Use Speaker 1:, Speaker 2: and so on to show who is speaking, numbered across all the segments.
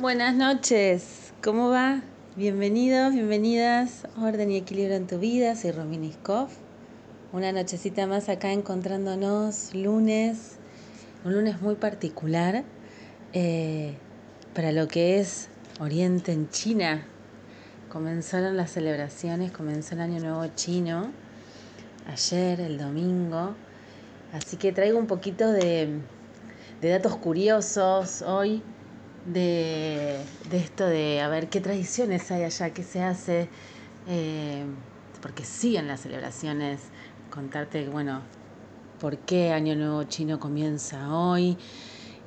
Speaker 1: Buenas noches, ¿cómo va? Bienvenidos, bienvenidas Orden y Equilibrio en tu vida, soy Romina Iskov. Una nochecita más acá encontrándonos lunes, un lunes muy particular eh, para lo que es Oriente en China. Comenzaron las celebraciones, comenzó el Año Nuevo Chino, ayer, el domingo, así que traigo un poquito de, de datos curiosos hoy de, esto de a ver qué tradiciones hay allá, qué se hace, eh, porque siguen las celebraciones, contarte, bueno, por qué Año Nuevo Chino comienza hoy,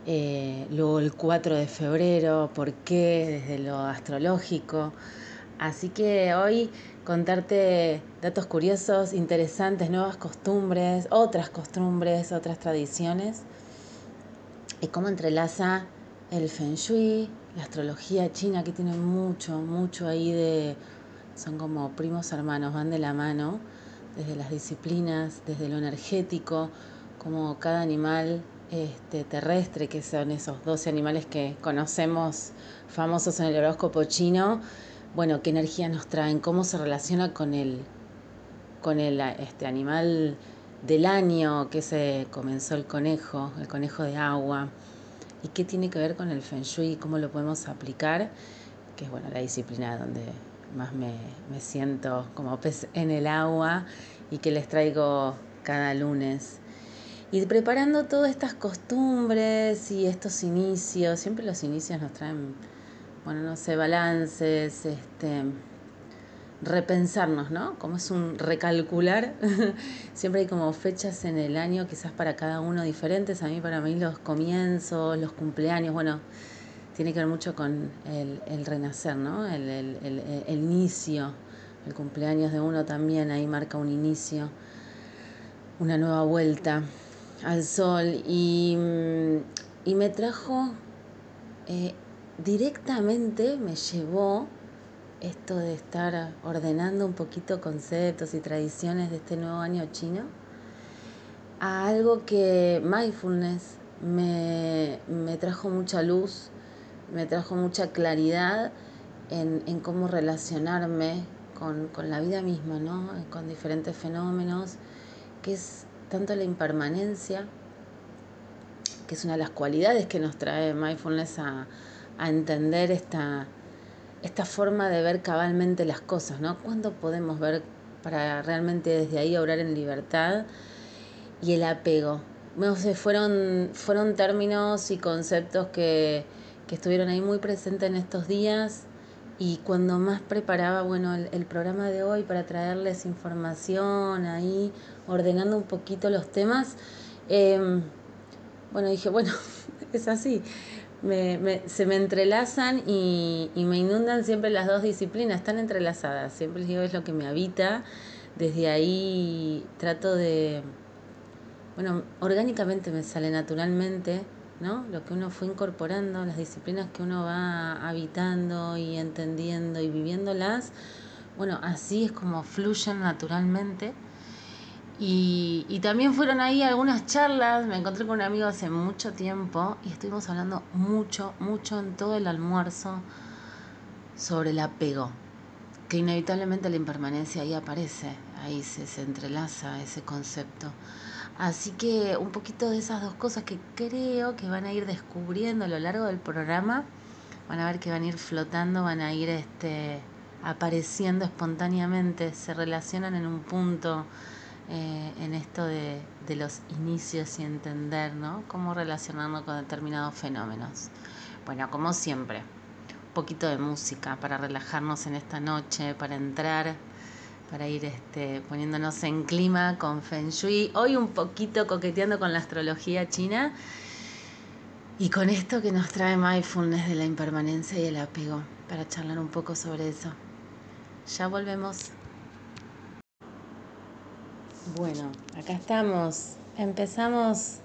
Speaker 1: eh, luego el 4 de febrero, por qué desde lo astrológico. Así que hoy contarte datos curiosos, interesantes, nuevas costumbres, otras costumbres, otras tradiciones y cómo entrelaza el feng shui, la astrología china que tiene mucho, mucho ahí de... Son como primos hermanos, van de la mano, desde las disciplinas, desde lo energético, como cada animal este, terrestre, que son esos 12 animales que conocemos famosos en el horóscopo chino, bueno, qué energía nos traen, cómo se relaciona con el, con el este, animal del año que se comenzó el conejo, el conejo de agua y qué tiene que ver con el feng shui y cómo lo podemos aplicar, que es bueno, la disciplina donde más me, siento como pez en el agua y que les traigo cada lunes. Y preparando todas estas costumbres y estos inicios, siempre los inicios nos traen, bueno, no sé, balances, este, repensarnos, ¿no? Como es un recalcular, siempre hay como fechas en el año, quizás para cada uno diferentes. A mí, para mí, los comienzos, los cumpleaños, bueno, tiene que ver mucho con el, renacer, ¿no? El, el, inicio, el cumpleaños de uno también, ahí marca un inicio, una nueva vuelta al sol. Y, mm, me trajo, eh, directamente me llevó esto de estar ordenando un poquito conceptos y tradiciones de este nuevo año chino a algo que mindfulness me, trajo mucha luz, me trajo mucha claridad en, cómo relacionarme con, con, la vida misma, ¿no? con diferentes fenómenos, que es tanto la impermanencia, que es una de las cualidades que nos trae mindfulness a, a entender esta esta forma de ver cabalmente las cosas, ¿no? ¿Cuándo podemos ver para realmente desde ahí obrar en libertad? Y el apego. No sé, fueron, fueron términos y conceptos que, que estuvieron ahí muy presentes en estos días y cuando más preparaba, bueno, el, programa de hoy para traerles información ahí, ordenando un poquito los temas, em, bueno, dije, bueno, es así, me, se me entrelazan y, me inundan siempre las dos disciplinas, están entrelazadas, siempre les digo es lo que me habita, desde ahí trato de, bueno, orgánicamente me sale naturalmente, ¿no? Lo que uno fue incorporando, las disciplinas que uno va habitando y entendiendo y viviéndolas, bueno, así es como fluyen naturalmente y, también fueron ahí algunas charlas, me encontré con un amigo hace mucho tiempo y estuvimos hablando mucho, mucho en todo el almuerzo sobre el apego, que inevitablemente la impermanencia ahí aparece, ahí se, se entrelaza ese concepto. Así que un poquito de esas dos cosas que creo que van a ir descubriendo a lo largo del programa, van a ver que van a ir flotando, van a ir este, apareciendo espontáneamente, se relacionan en un punto eh, en esto de, los inicios y entender, ¿no? Cómo relacionarnos con determinados fenómenos. Bueno, como siempre, un poquito de música para relajarnos en esta noche, para entrar, para ir este, poniéndonos en clima con Feng Shui. Hoy un poquito coqueteando con la astrología china y con esto que nos trae mindfulness de la impermanencia y el apego, para charlar un poco sobre eso. Ya volvemos. Bueno, acá estamos. Empezamos.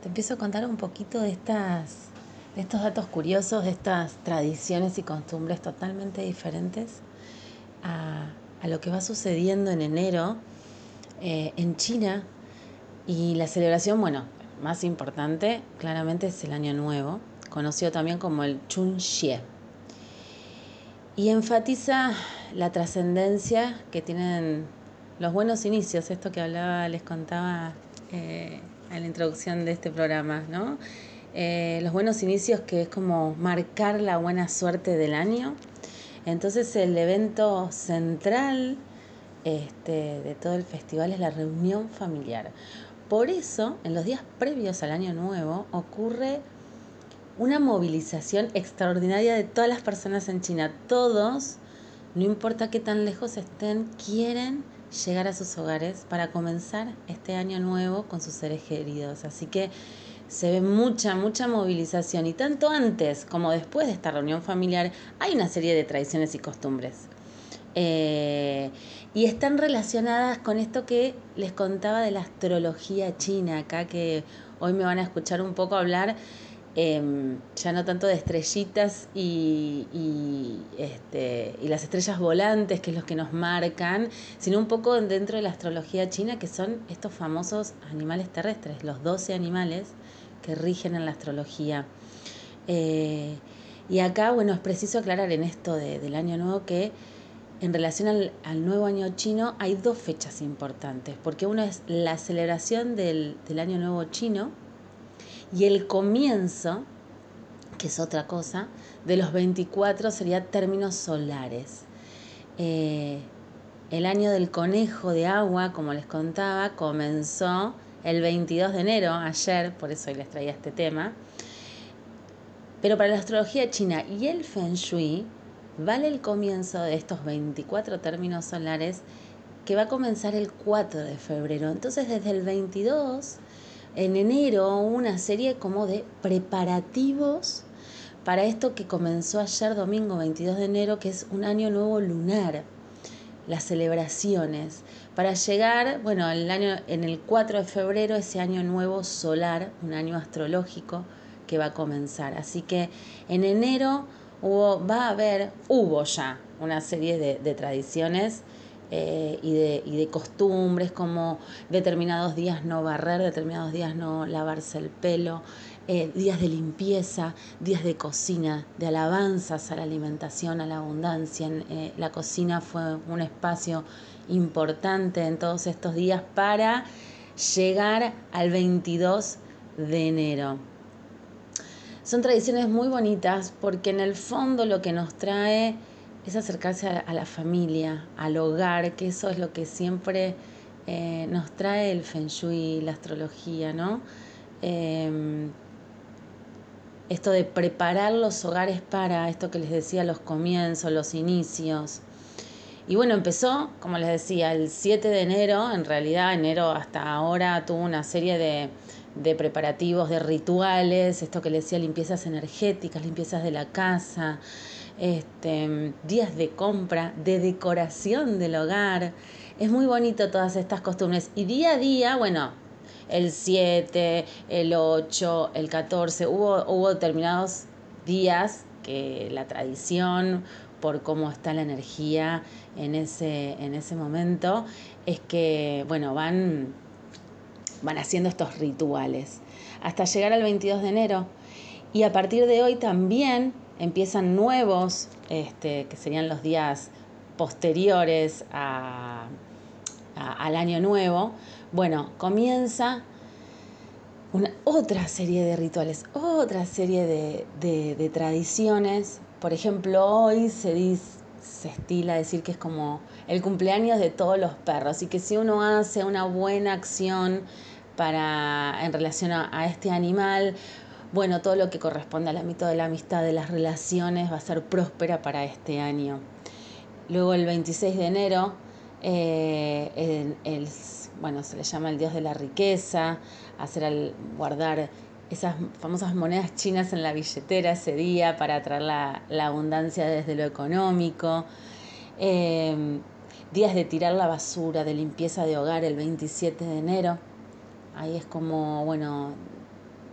Speaker 1: Te empiezo a contar un poquito de estas, de estos datos curiosos, de estas tradiciones y costumbres totalmente diferentes a, lo que va sucediendo en enero eh, en China. Y la celebración, bueno, más importante, claramente es el Año Nuevo, conocido también como el Chun Xie. Y enfatiza la trascendencia que tienen los buenos inicios, esto que hablaba, les contaba eh, en la introducción de este programa, ¿no? Eh, los buenos inicios que es como marcar la buena suerte del año. Entonces el evento central este, de todo el festival es la reunión familiar. Por eso, en los días previos al año nuevo, ocurre una movilización extraordinaria de todas las personas en China. Todos, no importa qué tan lejos estén, quieren llegar a sus hogares para comenzar este año nuevo con sus seres queridos. Así que se ve mucha, mucha movilización y tanto antes como después de esta reunión familiar hay una serie de tradiciones y costumbres. Eh, y están relacionadas con esto que les contaba de la astrología china, acá que hoy me van a escuchar un poco hablar Em, ya no tanto de estrellitas y, este, y las estrellas volantes, que es lo que nos marcan, sino un poco dentro de la astrología china, que son estos famosos animales terrestres, los 12 animales que rigen en la astrología. Eh, y acá, bueno, es preciso aclarar en esto del año nuevo que en relación al, al, nuevo año chino hay dos fechas importantes, porque una es la celebración del, del año nuevo chino, y el comienzo, que es otra cosa, de los 24 sería términos solares. Eh, el año del conejo de agua, como les contaba, comenzó el 22 de enero, ayer, por eso hoy les traía este tema. Pero para la astrología china y el feng shui, vale el comienzo de estos 24 términos solares que va a comenzar el 4 de febrero. Entonces, desde el 22 en enero una serie como de preparativos para esto que comenzó ayer domingo 22 de enero, que es un año nuevo lunar, las celebraciones, para llegar, bueno, el año, en el 4 de febrero, ese año nuevo solar, un año astrológico que va a comenzar. Así que en enero hubo, va a haber, hubo ya una serie de, de tradiciones eh, y, de, y de costumbres como determinados días no barrer, determinados días no lavarse el pelo, eh, días de limpieza, días de cocina, de alabanzas a la alimentación, a la abundancia. Eh, la cocina fue un espacio importante en todos estos días para llegar al 22 de enero. Son tradiciones muy bonitas porque en el fondo lo que nos trae es acercarse a, la familia, al hogar, que eso es lo que siempre eh, nos trae el feng shui, la astrología, ¿no? Em, esto de preparar los hogares para esto que les decía, los comienzos, los inicios. Y bueno, empezó, como les decía, el 7 de enero, en realidad enero hasta ahora tuvo una serie de, de preparativos, de rituales, esto que les decía, limpiezas energéticas, limpiezas de la casa, este, días de compra, de decoración del hogar. Es muy bonito todas estas costumbres. Y día a día, bueno, el 7, el 8, el 14, hubo, hubo determinados días que la tradición, por cómo está la energía en ese, en ese momento, es que, bueno, van, van haciendo estos rituales hasta llegar al 22 de enero. Y a partir de hoy también empiezan nuevos, este, que serían los días posteriores a, al año nuevo, bueno, comienza una, otra serie de rituales, otra serie de, tradiciones. Por ejemplo, hoy se, dice, se estila decir que es como el cumpleaños de todos los perros y que si uno hace una buena acción para, en relación a este animal, bueno, todo lo que corresponde al ámbito de la amistad, de las relaciones, va a ser próspera para este año. Luego el 26 de enero, eh, el, bueno, se le llama el dios de la riqueza, hacer al guardar esas famosas monedas chinas en la billetera ese día para atraer la, abundancia desde lo económico. Eh, días de tirar la basura, de limpieza de hogar el 27 de enero. Ahí es como, bueno,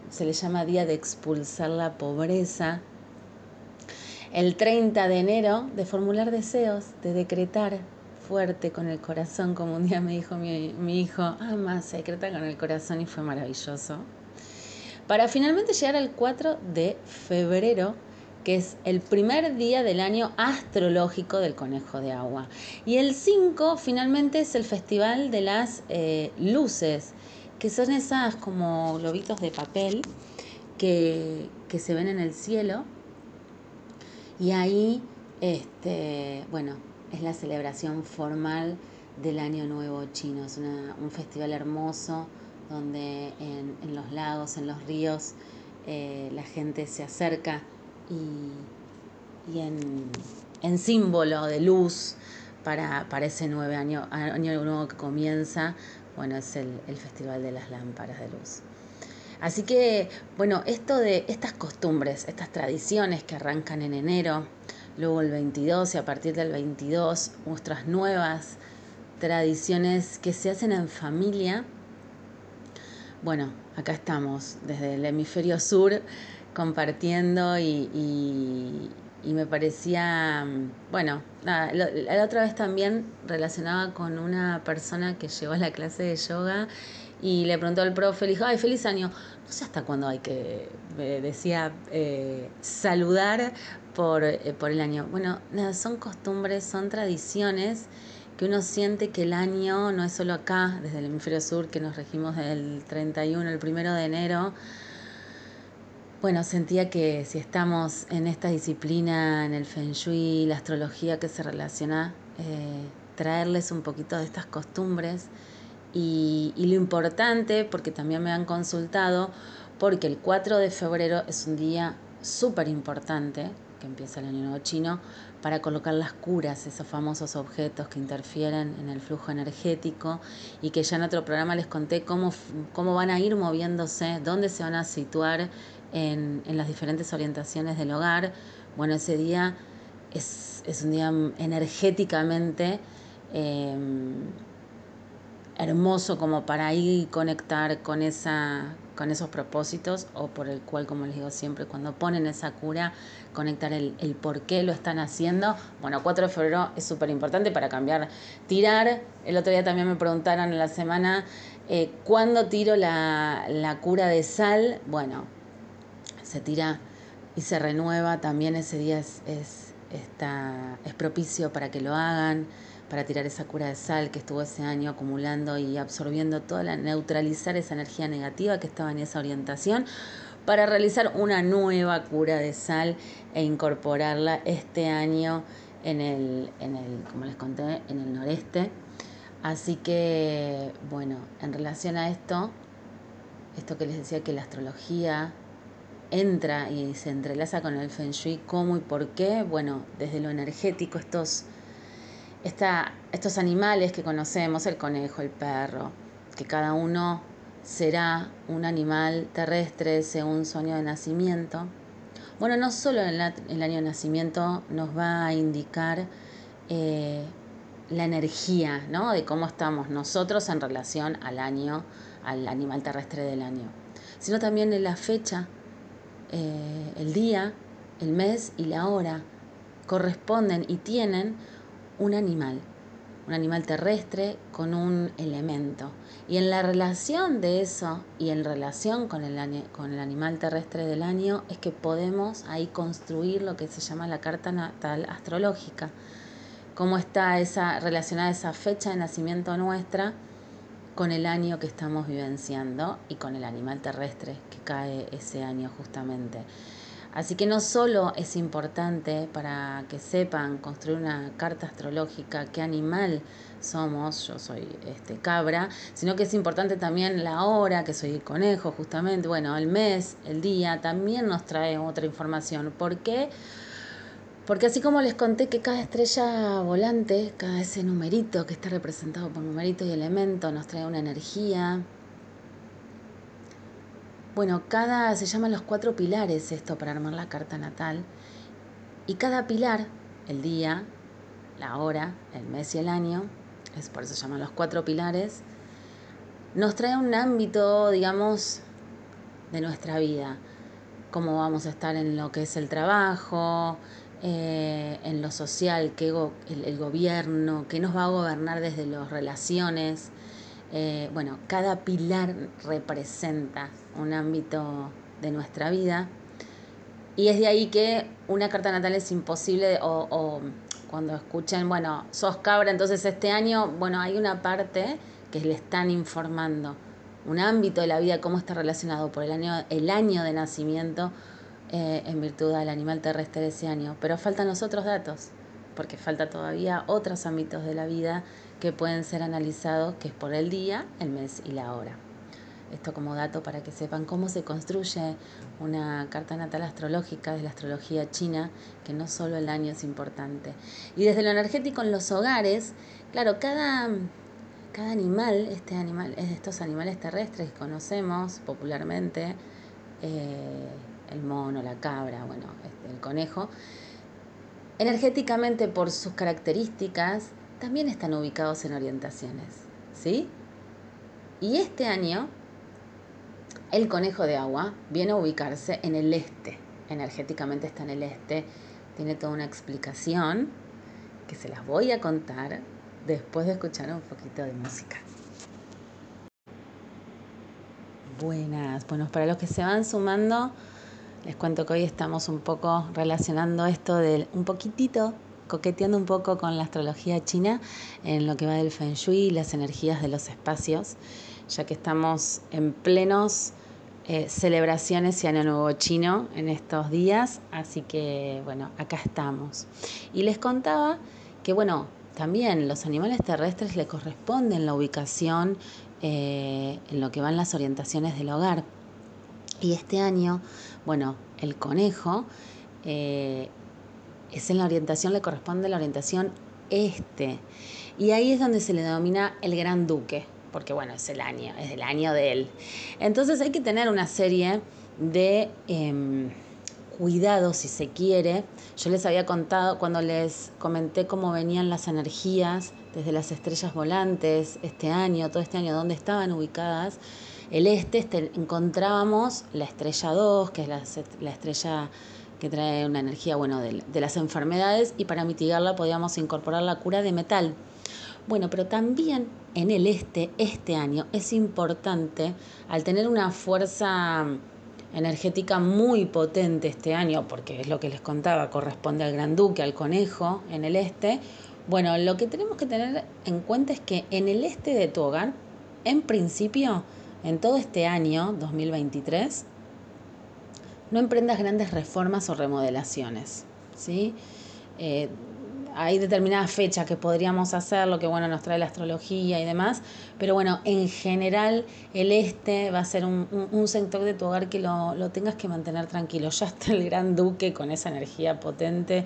Speaker 1: se le llama Día de Expulsar la Pobreza. El 30 de enero, de formular deseos, de decretar fuerte con el corazón, como un día me dijo mi, hijo, ama, se decreta con el corazón y fue maravilloso. para finalmente llegar al 4 de febrero, que es el primer día del año astrológico del conejo de agua. Y el 5 finalmente es el festival de las eh, luces, que son esas como globitos de papel que, que se ven en el cielo. Y ahí, este, bueno, es la celebración formal del Año Nuevo Chino. Es un festival hermoso donde en, los lagos, en los ríos, eh, la gente se acerca y, en, símbolo de luz para, para ese nuevo año, año nuevo que comienza, bueno, es el, el Festival de las Lámparas de Luz. Así que, bueno, esto de estas costumbres, estas tradiciones que arrancan en enero, luego el 22 y a partir del 22 nuestras nuevas tradiciones que se hacen en familia. Bueno, acá estamos desde el hemisferio sur compartiendo y, me parecía, bueno, la, la, otra vez también relacionaba con una persona que llegó a la clase de yoga y le preguntó al profe, le dijo, ay, feliz año. No sé hasta cuándo hay que, decía, eh, saludar por, eh, por el año. Bueno, nada, son costumbres, son tradiciones que uno siente que el año no es solo acá, desde el hemisferio sur, que nos regimos del 31, el primero de enero. Bueno, sentía que si estamos en esta disciplina, en el Feng Shui, la astrología que se relaciona, eh, traerles un poquito de estas costumbres y, lo importante, porque también me han consultado, porque el 4 de febrero es un día súper importante, que empieza el año nuevo chino, para colocar las curas, esos famosos objetos que interfieren en el flujo energético y que ya en otro programa les conté cómo, cómo van a ir moviéndose, dónde se van a situar en, en las diferentes orientaciones del hogar. Bueno, ese día es, es un día energéticamente... Eh, hermoso como para ir conectar con esa con esos propósitos o por el cual, como les digo siempre, cuando ponen esa cura, conectar el, el por qué lo están haciendo. Bueno, 4 de febrero es súper importante para cambiar, tirar. El otro día también me preguntaron en la semana, eh, ¿cuándo tiro la, la cura de sal? Bueno, se tira y se renueva. También ese día es, es, está, es propicio para que lo hagan para tirar esa cura de sal que estuvo ese año acumulando y absorbiendo toda la, neutralizar esa energía negativa que estaba en esa orientación para realizar una nueva cura de sal e incorporarla este año en el, en el, como les conté, en el noreste. Así que, bueno, en relación a esto, esto que les decía que la astrología entra y se entrelaza con el feng shui, cómo y por qué, bueno, desde lo energético, estos estos animales que conocemos, el conejo, el perro, que cada uno será un animal terrestre según su año de nacimiento. Bueno, no solo el, el año de nacimiento nos va a indicar eh, la energía ¿no? de cómo estamos nosotros en relación al año, al animal terrestre del año, sino también en la fecha, eh, el día, el mes y la hora corresponden y tienen un animal, un animal terrestre con un elemento. Y en la relación de eso y en relación con el, con el animal terrestre del año es que podemos ahí construir lo que se llama la carta natal astrológica. Cómo está esa relacionada esa fecha de nacimiento nuestra con el año que estamos vivenciando y con el animal terrestre que cae ese año justamente. Así que no solo es importante para que sepan construir una carta astrológica qué animal somos, yo soy este cabra, sino que es importante también la hora, que soy conejo justamente, bueno, el mes, el día, también nos trae otra información. ¿Por qué? Así como les conté que cada estrella volante, cada ese numerito que está representado por numerito y elemento, nos trae una energía, bueno, cada se llaman los cuatro pilares esto para armar la carta natal. Y cada pilar, el día, la hora, el mes y el año, es por eso se llaman los cuatro pilares, nos trae un ámbito, digamos, de nuestra vida. Cómo vamos a estar en lo que es el trabajo, eh, en lo social, que el, gobierno, que nos va a gobernar desde las relaciones, Eh, bueno, cada pilar representa un ámbito de nuestra vida. Y es de ahí que una carta natal es imposible o, o cuando escuchen, bueno, sos cabra, entonces este año, bueno, hay una parte que le están informando, un ámbito de la vida, cómo está relacionado por el año, el año de nacimiento eh, en virtud del animal terrestre de ese año. Pero faltan los otros datos, porque falta todavía otros ámbitos de la vida que pueden ser analizados, que es por el día, el mes y la hora. Esto como dato para que sepan cómo se construye una carta natal astrológica de la astrología china, que no solo el año es importante. Y desde lo energético en los hogares, claro, cada, cada animal, este animal, es de estos animales terrestres conocemos popularmente, eh, el mono, la cabra, bueno, este, el conejo, energéticamente por sus características, también están ubicados en orientaciones, ¿sí? Y este año el conejo de agua viene a ubicarse en el este, energéticamente está en el este, tiene toda una explicación que se las voy a contar después de escuchar un poquito de música. Buenas, bueno, para los que se van sumando, les cuento que hoy estamos un poco relacionando esto del un poquitito, coqueteando un poco con la astrología china en lo que va del feng shui y las energías de los espacios, ya que estamos en plenos eh, celebraciones y Año Nuevo Chino en estos días, así que bueno, acá estamos. Y les contaba que bueno, también los animales terrestres le corresponden la ubicación eh, en lo que van las orientaciones del hogar. Y este año, bueno, el conejo eh, es en la orientación, le corresponde la orientación este. Y ahí es donde se le denomina el gran duque porque bueno, es el año, es el año de él. Entonces hay que tener una serie de em, cuidados, si se quiere. Yo les había contado cuando les comenté cómo venían las energías desde las estrellas volantes este año, todo este año, dónde estaban ubicadas. El este, este encontrábamos la estrella 2, que es la, estrella que trae una energía bueno, de, las enfermedades, y para mitigarla podíamos incorporar la cura de metal. Bueno, pero también en el este, este año, es importante, al tener una fuerza energética muy potente este año, porque es lo que les contaba, corresponde al Gran Duque, al conejo en el este, bueno, lo que tenemos que tener en cuenta es que en el este de tu hogar, en principio, en todo este año 2023, no emprendas grandes reformas o remodelaciones, ¿sí? Eh, hay determinadas fechas que podríamos hacer, lo que bueno nos trae la astrología y demás, pero bueno, en general el este va a ser un, sector de tu hogar que lo, tengas que mantener tranquilo. Ya está el gran duque con esa energía potente,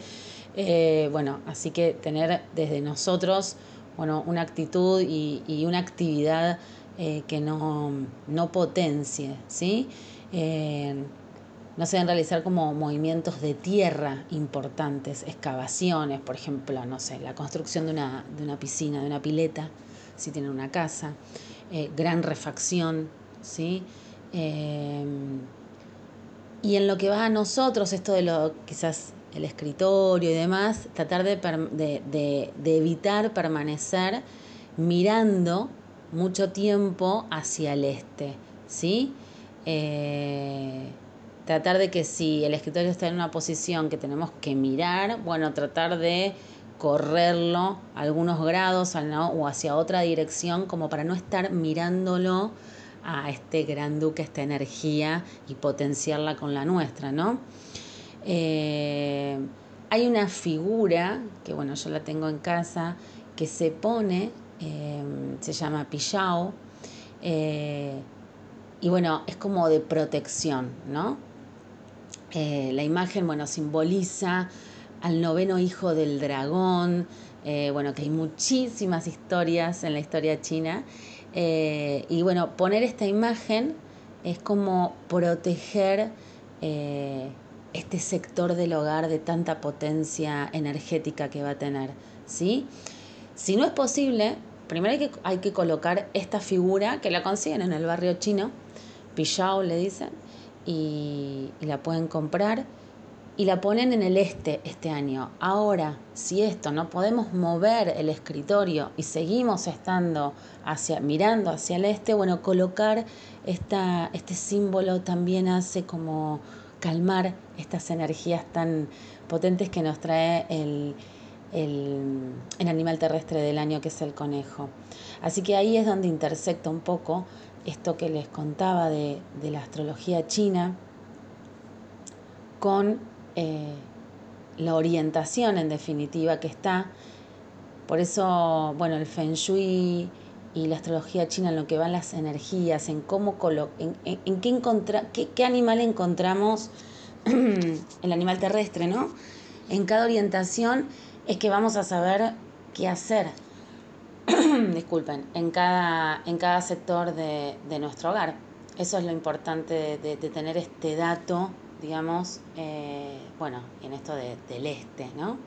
Speaker 1: eh, bueno, así que tener desde nosotros, bueno, una actitud y, una actividad eh, que no, no potencie, ¿sí? Eh, no se deben realizar como movimientos de tierra importantes, excavaciones, por ejemplo, no sé, la construcción de una, de una piscina, de una pileta, si tienen una casa, eh, gran refacción, ¿sí? Y en lo que va a nosotros, esto de lo quizás el escritorio y demás, tratar de, de, de evitar permanecer mirando mucho tiempo hacia el este, ¿sí? Eh, tratar de que si el escritorio está en una posición que tenemos que mirar, bueno, tratar de correrlo algunos grados o hacia otra dirección como para no estar mirándolo a este gran duque, esta energía y potenciarla con la nuestra, ¿no? Eh, hay una figura, que bueno, yo la tengo en casa, que se pone, eh, se llama Pillao, eh, y bueno, es como de protección, ¿no? Eh, la imagen, bueno, simboliza al noveno hijo del dragón, eh, bueno, que hay muchísimas historias en la historia china. Y bueno, poner esta imagen es como proteger este sector del hogar de tanta potencia energética que va a tener, ¿sí? Si no es posible, primero hay que, colocar esta figura que la consiguen en el barrio chino, Pillao le dicen, y, la pueden comprar. y la ponen en el este este año. Ahora, si esto no podemos mover el escritorio y seguimos estando hacia, mirando hacia el este, bueno, colocar esta, este símbolo también hace como calmar estas energías tan potentes que nos trae el, el, animal terrestre del año que es el conejo. Así que ahí es donde intersecta un poco esto que les contaba de, de la astrología china con eh, la orientación en definitiva que está. Por eso, bueno, el feng shui y la astrología china en lo que van las energías, en cómo en, en, qué, encontra, qué, qué animal encontramos, el animal terrestre, ¿no? En cada orientación es que vamos a saber qué hacer. Disculpen, en cada, en cada sector de, de, nuestro hogar. Eso es lo importante de, tener este dato digamos, eh, bueno, en esto del este, ¿no?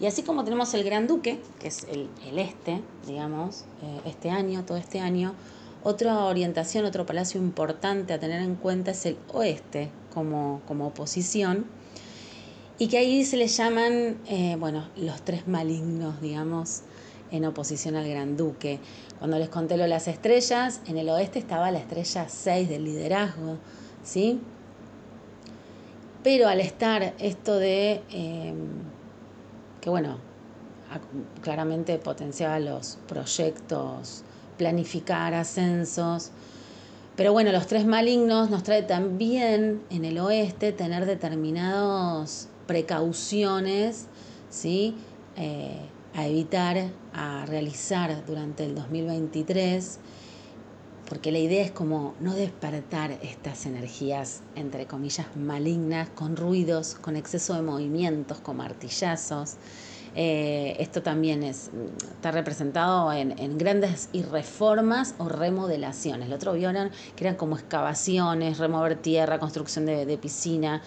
Speaker 1: Y así como tenemos el Gran Duque, que es el, este, digamos, eh, este año, todo este año, otra orientación, otro palacio importante a tener en cuenta es el oeste como, como oposición, y que ahí se le llaman, eh, bueno, los tres malignos, digamos, en oposición al Gran Duque. Cuando les conté lo de las estrellas, en el oeste estaba la estrella 6 del liderazgo, ¿sí? Pero al estar esto de em, que, bueno, claramente potenciaba los proyectos, planificar ascensos, pero bueno, los tres malignos nos trae también en el oeste tener determinadas precauciones, ¿sí? Eh, a evitar, a realizar durante el 2023 porque la idea es como no despertar estas energías, entre comillas, malignas, con ruidos, con exceso de movimientos, con martillazos. Eh, esto también es, está representado en, grandes reformas o remodelaciones. El otro vieron que eran como excavaciones, remover tierra, construcción de, piscina,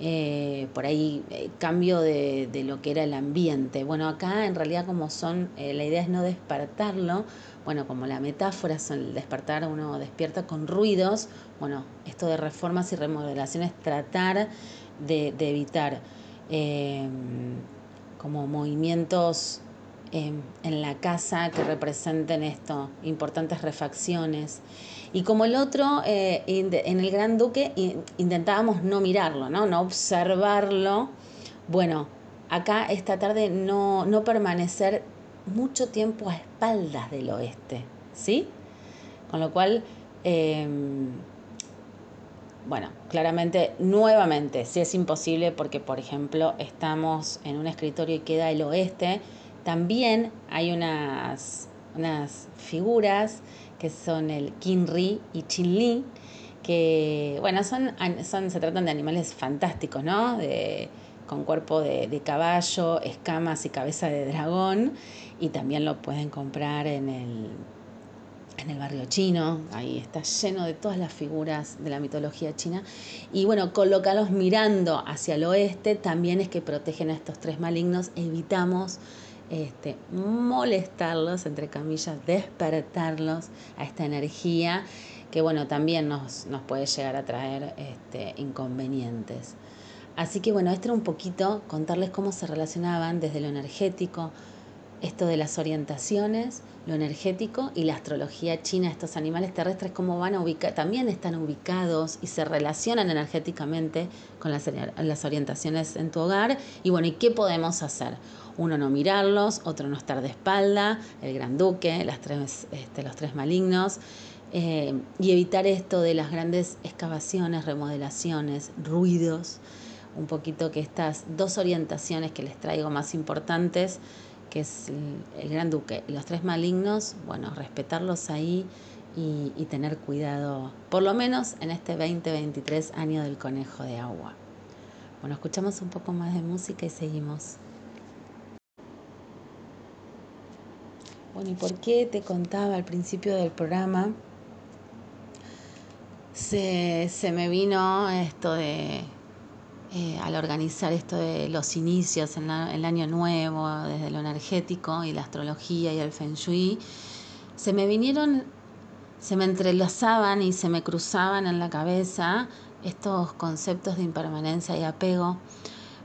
Speaker 1: eh, por ahí eh, cambio de, de, lo que era el ambiente. Bueno, acá en realidad como son, la idea es no despertarlo, bueno, como la metáfora son despertar, uno despierta con ruidos, bueno, esto de reformas y remodelaciones, tratar de, evitar em, como movimientos em, en la casa que representen esto, importantes refacciones. Y como el otro, eh, en el Gran Duque intentábamos no mirarlo, ¿no? no observarlo. Bueno, acá esta tarde no, no permanecer mucho tiempo a espaldas del oeste, ¿sí? Con lo cual, em, bueno, claramente, nuevamente, si es imposible porque, por ejemplo, estamos en un escritorio y queda el oeste, también hay unas, unas figuras que son el Kinri y Chinli, que, bueno, son, son, se tratan de animales fantásticos, ¿no? De, con cuerpo de, de, caballo, escamas y cabeza de dragón. Y también lo pueden comprar en el, en el barrio chino. Ahí está lleno de todas las figuras de la mitología china. Y bueno, colocarlos mirando hacia el oeste también es que protegen a estos tres malignos. Evitamos este, molestarlos, entre comillas, despertarlos a esta energía que bueno, también nos, nos puede llegar a traer este, inconvenientes. Así que bueno, esto era un poquito contarles cómo se relacionaban desde lo energético, esto de las orientaciones, lo energético y la astrología china, estos animales terrestres, cómo van a ubicar, también están ubicados y se relacionan energéticamente con las, las orientaciones en tu hogar. Y bueno, ¿y qué podemos hacer? Uno no mirarlos, otro no estar de espalda, el gran duque, las tres, este, los tres malignos. Eh, y evitar esto de las grandes excavaciones, remodelaciones, ruidos, un poquito que estas dos orientaciones que les traigo más importantes, que es el, Gran Duque y los tres malignos, bueno, respetarlos ahí y, y tener cuidado, por lo menos en este 2023 año del conejo de agua. Bueno, escuchamos un poco más de música y seguimos. Bueno, ¿y por qué te contaba al principio del programa? Se, se me vino esto de eh, al organizar esto de los inicios en el año nuevo, desde lo energético y la astrología y el feng shui, se me vinieron, se me entrelazaban y se me cruzaban en la cabeza estos conceptos de impermanencia y apego,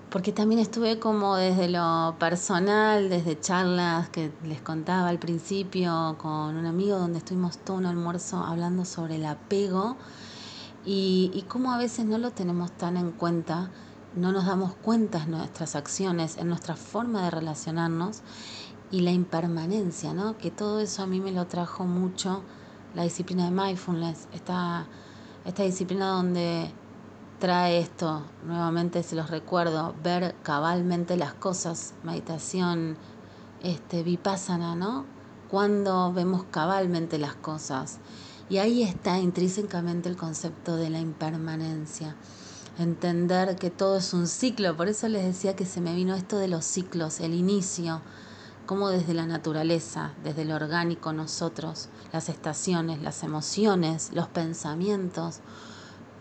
Speaker 1: porque también estuve como desde lo personal, desde charlas que les contaba al principio con un amigo donde estuvimos todo un almuerzo hablando sobre el apego y, y cómo a veces no lo tenemos tan en cuenta, no nos damos cuenta en nuestras acciones, en nuestra forma de relacionarnos y la impermanencia, ¿no? Que todo eso a mí me lo trajo mucho la disciplina de mindfulness, esta, esta disciplina donde trae esto, nuevamente se los recuerdo, ver cabalmente las cosas, meditación, este, vipassana, ¿no? Cuando vemos cabalmente las cosas. Y ahí está intrínsecamente el concepto de la impermanencia. Entender que todo es un ciclo, por eso les decía que se me vino esto de los ciclos, el inicio, como desde la naturaleza, desde lo orgánico nosotros, las estaciones, las emociones, los pensamientos,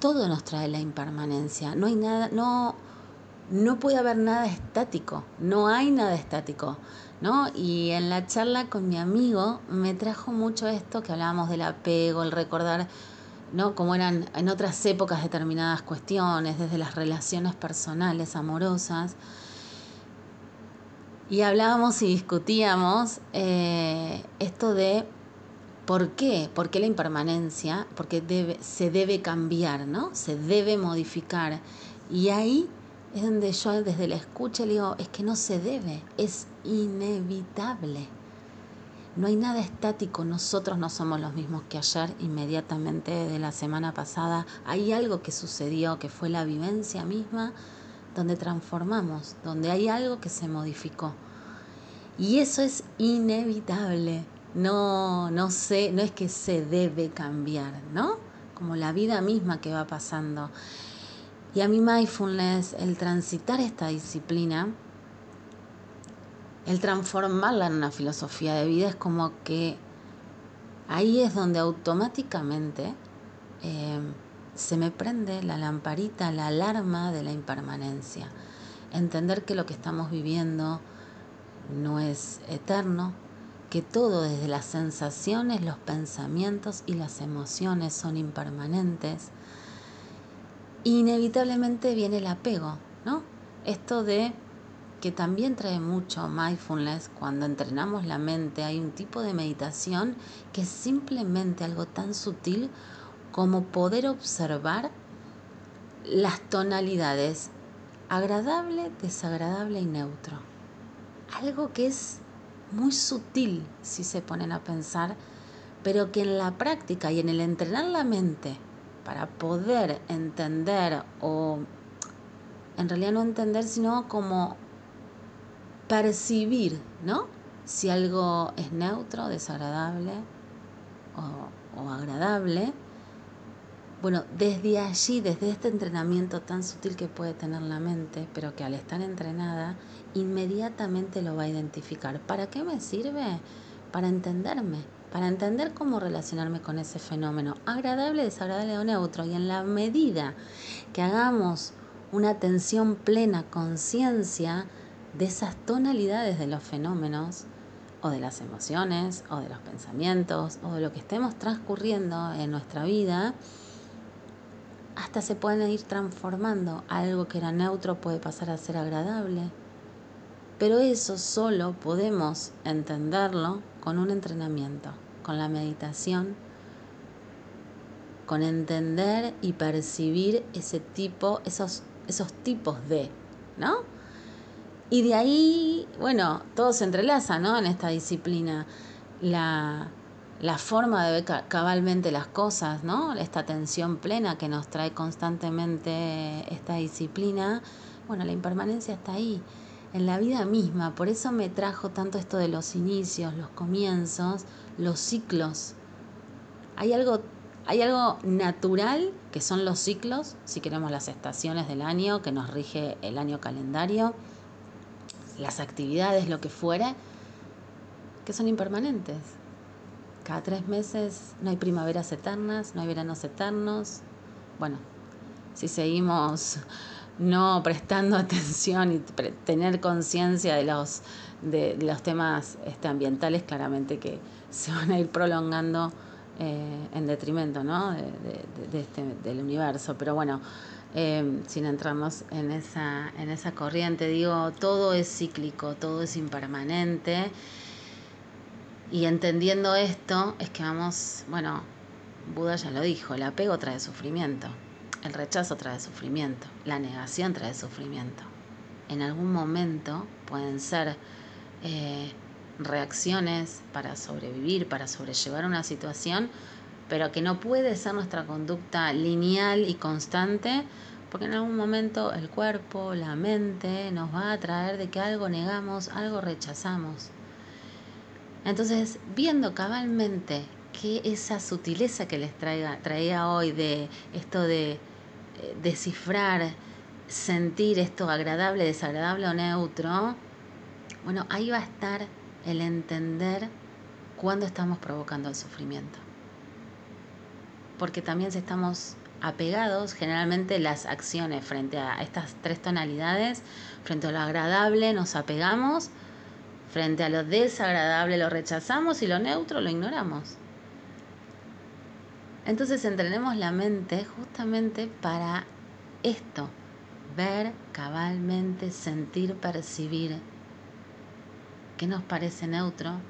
Speaker 1: todo nos trae la impermanencia. No hay nada, no, no puede haber nada estático, no hay nada estático, ¿no? Y en la charla con mi amigo me trajo mucho esto que hablábamos del apego, el recordar, ¿no? Como eran en otras épocas determinadas cuestiones, desde las relaciones personales, amorosas. Y hablábamos y discutíamos eh, esto de ¿Por qué? ¿Por qué la impermanencia? Porque debe, se debe cambiar, ¿no? Se debe modificar. Y ahí es donde yo desde la escucha le digo, es que no se debe, es inevitable. No hay nada estático, nosotros no somos los mismos que ayer, inmediatamente de la semana pasada. Hay algo que sucedió, que fue la vivencia misma, donde transformamos, donde hay algo que se modificó. Y eso es inevitable no, no sé, no es que se debe cambiar, ¿no? Como la vida misma que va pasando. Y a mi mindfulness, el transitar esta disciplina, el transformarla en una filosofía de vida es como que ahí es donde automáticamente eh, se me prende la lamparita, la alarma de la impermanencia. Entender que lo que estamos viviendo no es eterno, que todo desde las sensaciones, los pensamientos y las emociones son impermanentes, inevitablemente viene el apego, ¿no? Esto de que también trae mucho mindfulness cuando entrenamos la mente, hay un tipo de meditación que es simplemente algo tan sutil como poder observar las tonalidades agradable, desagradable y neutro. Algo que es muy sutil si se ponen a pensar, pero que en la práctica y en el entrenar la mente para poder entender o en realidad no entender, sino como percibir, ¿no? Si algo es neutro, desagradable o, o agradable, bueno, desde allí, desde este entrenamiento tan sutil que puede tener la mente, pero que al estar entrenada, inmediatamente lo va a identificar. ¿Para qué me sirve? Para entenderme, para entender cómo relacionarme con ese fenómeno, agradable, desagradable o neutro. Y en la medida que hagamos una atención plena, conciencia de esas tonalidades de los fenómenos, o de las emociones, o de los pensamientos, o de lo que estemos transcurriendo en nuestra vida, hasta se pueden ir transformando. Algo que era neutro puede pasar a ser agradable. Pero eso solo podemos entenderlo con un entrenamiento, con la meditación, con entender y percibir ese tipo, esos, esos tipos de, ¿no? Y de ahí, bueno, todo se entrelaza, ¿no? En esta disciplina. La, la forma de ver cabalmente las cosas, ¿no? Esta atención plena que nos trae constantemente esta disciplina, bueno, la impermanencia está ahí, en la vida misma. Por eso me trajo tanto esto de los inicios, los comienzos, los ciclos. Hay algo, hay algo natural que son los ciclos, si queremos las estaciones del año, que nos rige el año calendario, las actividades, lo que fuere, que son impermanentes cada tres meses no hay primaveras eternas, no hay veranos eternos. Bueno, si seguimos no prestando atención y tener conciencia de los, de, los temas este, ambientales, claramente que se van a ir prolongando eh, en detrimento ¿no? de, este, del universo. Pero bueno, eh, sin entrarnos en esa, en esa corriente. Digo, todo es cíclico, todo es impermanente. Y entendiendo esto, es que vamos, bueno, Buda ya lo dijo, el apego trae sufrimiento, el rechazo trae sufrimiento, la negación trae sufrimiento. En algún momento pueden ser eh, reacciones para sobrevivir, para sobrellevar una situación, pero que no puede ser nuestra conducta lineal y constante, porque en algún momento el cuerpo, la mente nos va a traer de que algo negamos, algo rechazamos. Entonces, viendo cabalmente que esa sutileza que les traiga, traía hoy de esto de eh, descifrar, sentir esto agradable, desagradable o neutro, bueno, ahí va a estar el entender cuándo estamos provocando el sufrimiento. Porque también si estamos apegados, generalmente las acciones frente a estas tres tonalidades, frente a lo agradable nos apegamos, frente a lo desagradable lo rechazamos y lo neutro lo ignoramos. Entonces entrenemos la mente justamente para esto, ver cabalmente, sentir, percibir qué nos parece neutro,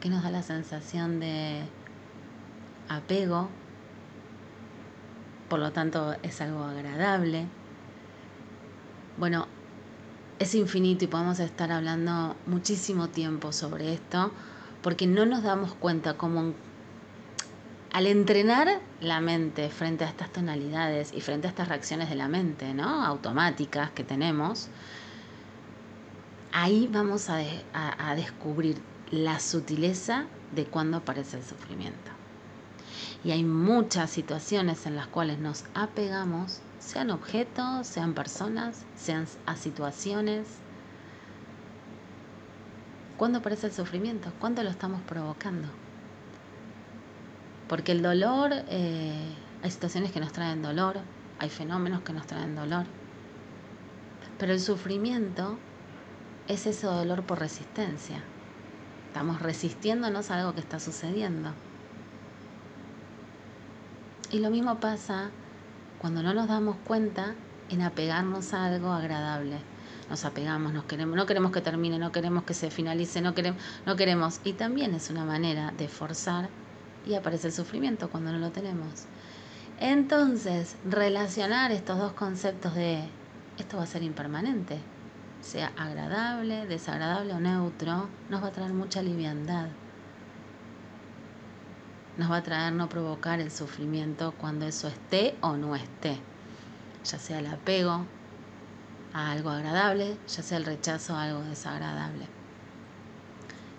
Speaker 1: qué nos da la sensación de apego, por lo tanto es algo agradable. Bueno, es infinito y podemos estar hablando muchísimo tiempo sobre esto porque no nos damos cuenta cómo al entrenar la mente frente a estas tonalidades y frente a estas reacciones de la mente, ¿no? Automáticas que tenemos, ahí vamos a, a descubrir la sutileza de cuando aparece el sufrimiento. Y hay muchas situaciones en las cuales nos apegamos, sean objetos, sean personas, sean a situaciones. ¿Cuándo aparece el sufrimiento? ¿Cuándo lo estamos provocando? Porque el dolor, eh, hay situaciones que nos traen dolor, hay fenómenos que nos traen dolor. Pero el sufrimiento es ese dolor por resistencia. Estamos resistiéndonos a algo que está sucediendo. Y lo mismo pasa cuando no nos damos cuenta en apegarnos a algo agradable. Nos apegamos, nos queremos, no queremos que termine, no queremos que se finalice, no queremos, no queremos. Y también es una manera de forzar y aparece el sufrimiento cuando no lo tenemos. Entonces, relacionar estos dos conceptos de esto va a ser impermanente, sea agradable, desagradable o neutro, nos va a traer mucha liviandad. Nos va a traer no provocar el sufrimiento cuando eso esté o no esté, ya sea el apego a algo agradable, ya sea el rechazo a algo desagradable.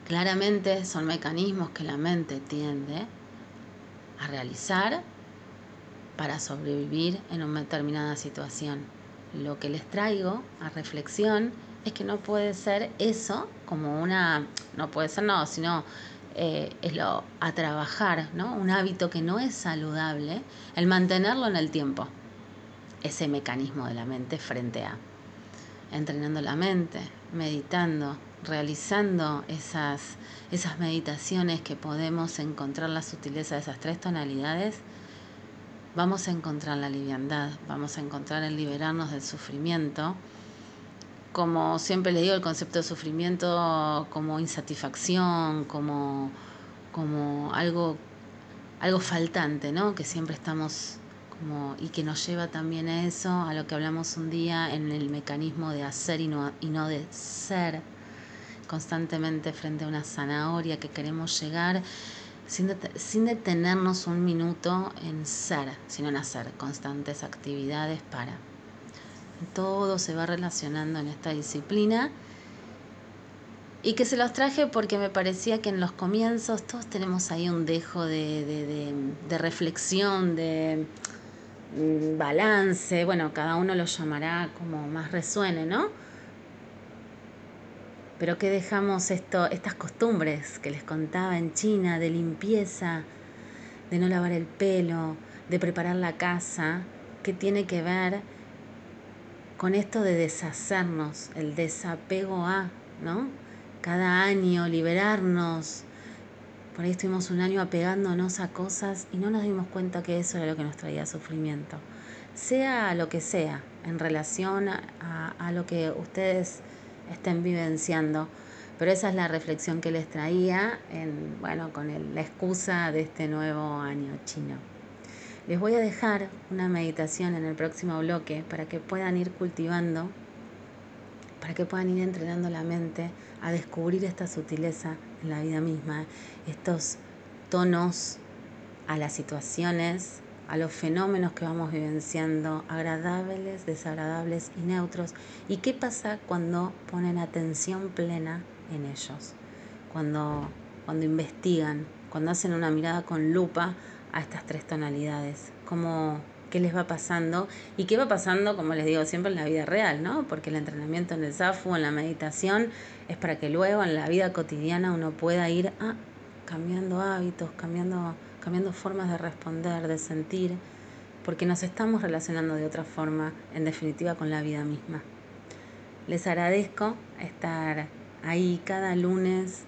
Speaker 1: Claramente son mecanismos que la mente tiende a realizar para sobrevivir en una determinada situación. Lo que les traigo a reflexión es que no puede ser eso como una, no puede ser no, sino eh, es lo a trabajar, ¿no? Un hábito que no es saludable, el mantenerlo en el tiempo, ese mecanismo de la mente frente a entrenando la mente, meditando, realizando esas, esas meditaciones que podemos encontrar la sutileza de esas tres tonalidades, vamos a encontrar la liviandad, vamos a encontrar el liberarnos del sufrimiento. Como siempre le digo, el concepto de sufrimiento como insatisfacción, como, como algo, algo faltante, ¿no? Que siempre estamos como, y que nos lleva también a eso, a lo que hablamos un día en el mecanismo de hacer y no, y no de ser constantemente frente a una zanahoria que queremos llegar sin, sin detenernos un minuto en ser, sino en hacer constantes actividades para. Todo se va relacionando en esta disciplina y que se los traje porque me parecía que en los comienzos todos tenemos ahí un dejo de, de, de reflexión, de mm, balance, bueno, cada uno lo llamará como más resuene, ¿no? pero que dejamos esto, estas costumbres que les contaba en China de limpieza, de no lavar el pelo, de preparar la casa, que tiene que ver con esto de deshacernos, el desapego a, ¿no? Cada año liberarnos. Por ahí estuvimos un año apegándonos a cosas y no nos dimos cuenta que eso era lo que nos traía sufrimiento. sea lo que sea, en relación a, lo que ustedes estén vivenciando. Pero esa es la reflexión que les traía en, bueno, con la excusa de este nuevo año chino. Les voy a dejar una meditación en el próximo bloque para que puedan ir cultivando, para que puedan ir entrenando la mente a descubrir esta sutileza en la vida misma, estos tonos a las situaciones, a los fenómenos que vamos vivenciando, agradables, desagradables y neutros. ¿Y qué pasa cuando ponen atención plena en ellos? Cuando, cuando investigan, cuando hacen una mirada con lupa a estas tres tonalidades. ¿Cómo, ¿Qué les va pasando? Y qué va pasando, como les digo siempre, en la vida real, ¿no? Porque el entrenamiento en el SAFU, en la meditación, es para que luego en la vida cotidiana uno pueda ir ah, cambiando hábitos, cambiando cambiando formas de responder, de sentir, porque nos estamos relacionando de otra forma, en definitiva, con la vida misma. Les agradezco estar ahí cada lunes,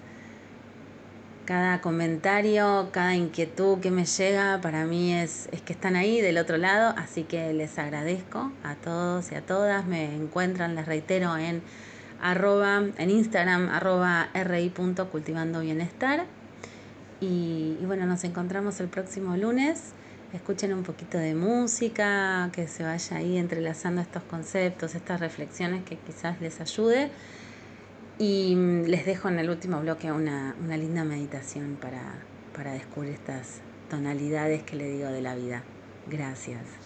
Speaker 1: cada comentario, cada inquietud que me llega, para mí es, es que están ahí del otro lado, así que les agradezco a todos y a todas. Me encuentran, les reitero, en arroba, en Instagram, arroba ri.cultivando bienestar y, bueno, nos encontramos el próximo lunes. Escuchen un poquito de música, que se vaya ahí entrelazando estos conceptos, estas reflexiones que quizás les ayude. Y mm, les dejo en el último bloque una, una linda meditación para, para descubrir estas tonalidades que le digo de la vida. Gracias.